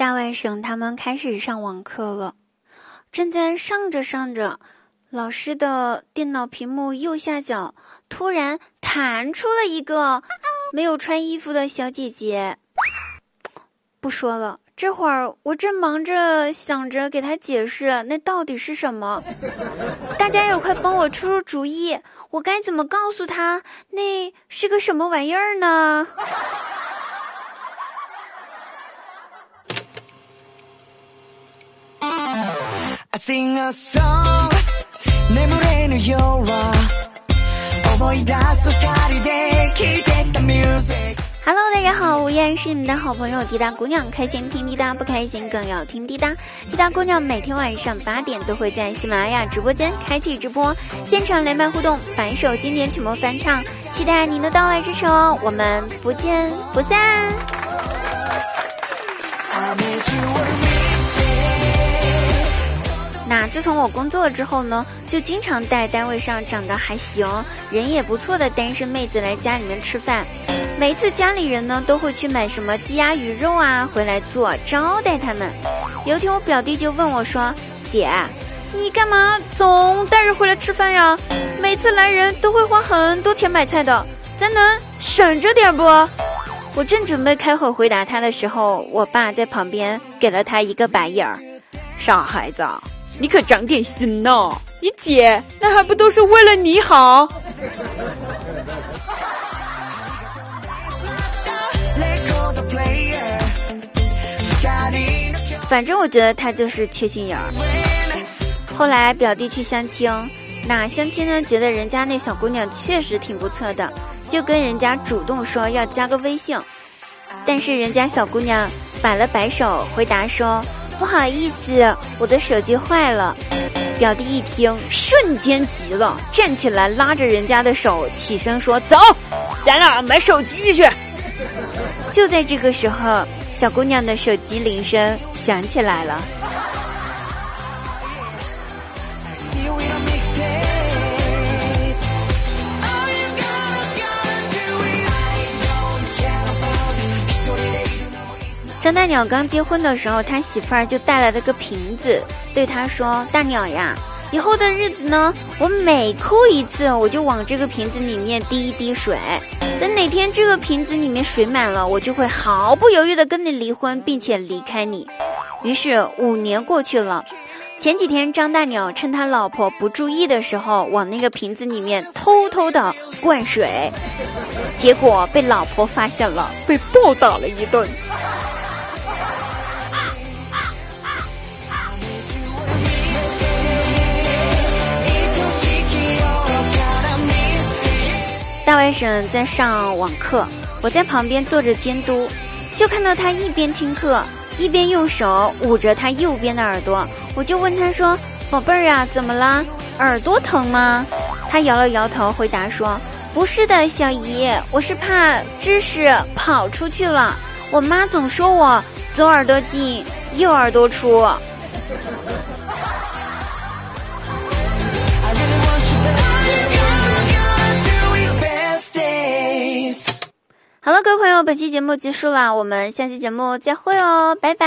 大外甥他们开始上网课了，正在上着上着，老师的电脑屏幕右下角突然弹出了一个没有穿衣服的小姐姐。不说了，这会儿我正忙着想着给他解释那到底是什么，大家也快帮我出出主意，我该怎么告诉他那是个什么玩意儿呢？？Hello，大家好，我依然是你们的好朋友滴答姑娘，开心听滴答，不开心更要听滴答。滴答姑娘每天晚上八点都会在喜马拉雅直播间开启直播，现场连麦互动，百首经典曲目翻唱，期待您的到来支持哦，我们不见不散。自从我工作了之后呢，就经常带单位上长得还行、人也不错的单身妹子来家里面吃饭。每次家里人呢都会去买什么鸡鸭鱼肉啊回来做招待他们。有一天我表弟就问我说：“姐，你干嘛总带人回来吃饭呀？每次来人都会花很多钱买菜的，咱能省着点不？”我正准备开口回答他的时候，我爸在旁边给了他一个白眼儿：“傻孩子。”你可长点心呐！你姐那还不都是为了你好？反正我觉得他就是缺心眼儿。后来表弟去相亲，那相亲呢，觉得人家那小姑娘确实挺不错的，就跟人家主动说要加个微信，但是人家小姑娘摆了摆手，回答说。不好意思，我的手机坏了。表弟一听，瞬间急了，站起来拉着人家的手，起身说：“走，咱俩买手机去。”就在这个时候，小姑娘的手机铃声响起来了。张大鸟刚结婚的时候，他媳妇儿就带来了个瓶子，对他说：“大鸟呀，以后的日子呢，我每哭一次，我就往这个瓶子里面滴一滴水。等哪天这个瓶子里面水满了，我就会毫不犹豫的跟你离婚，并且离开你。”于是五年过去了，前几天张大鸟趁他老婆不注意的时候，往那个瓶子里面偷偷的灌水，结果被老婆发现了，被暴打了一顿。大外甥在上网课，我在旁边坐着监督，就看到他一边听课，一边用手捂着他右边的耳朵。我就问他说：“宝贝儿呀，怎么了？耳朵疼吗？”他摇了摇头，回答说：“不是的，小姨，我是怕知识跑出去了。我妈总说我左耳朵进，右耳朵出。”各位朋友，本期节目结束了，我们下期节目再会哦，拜拜。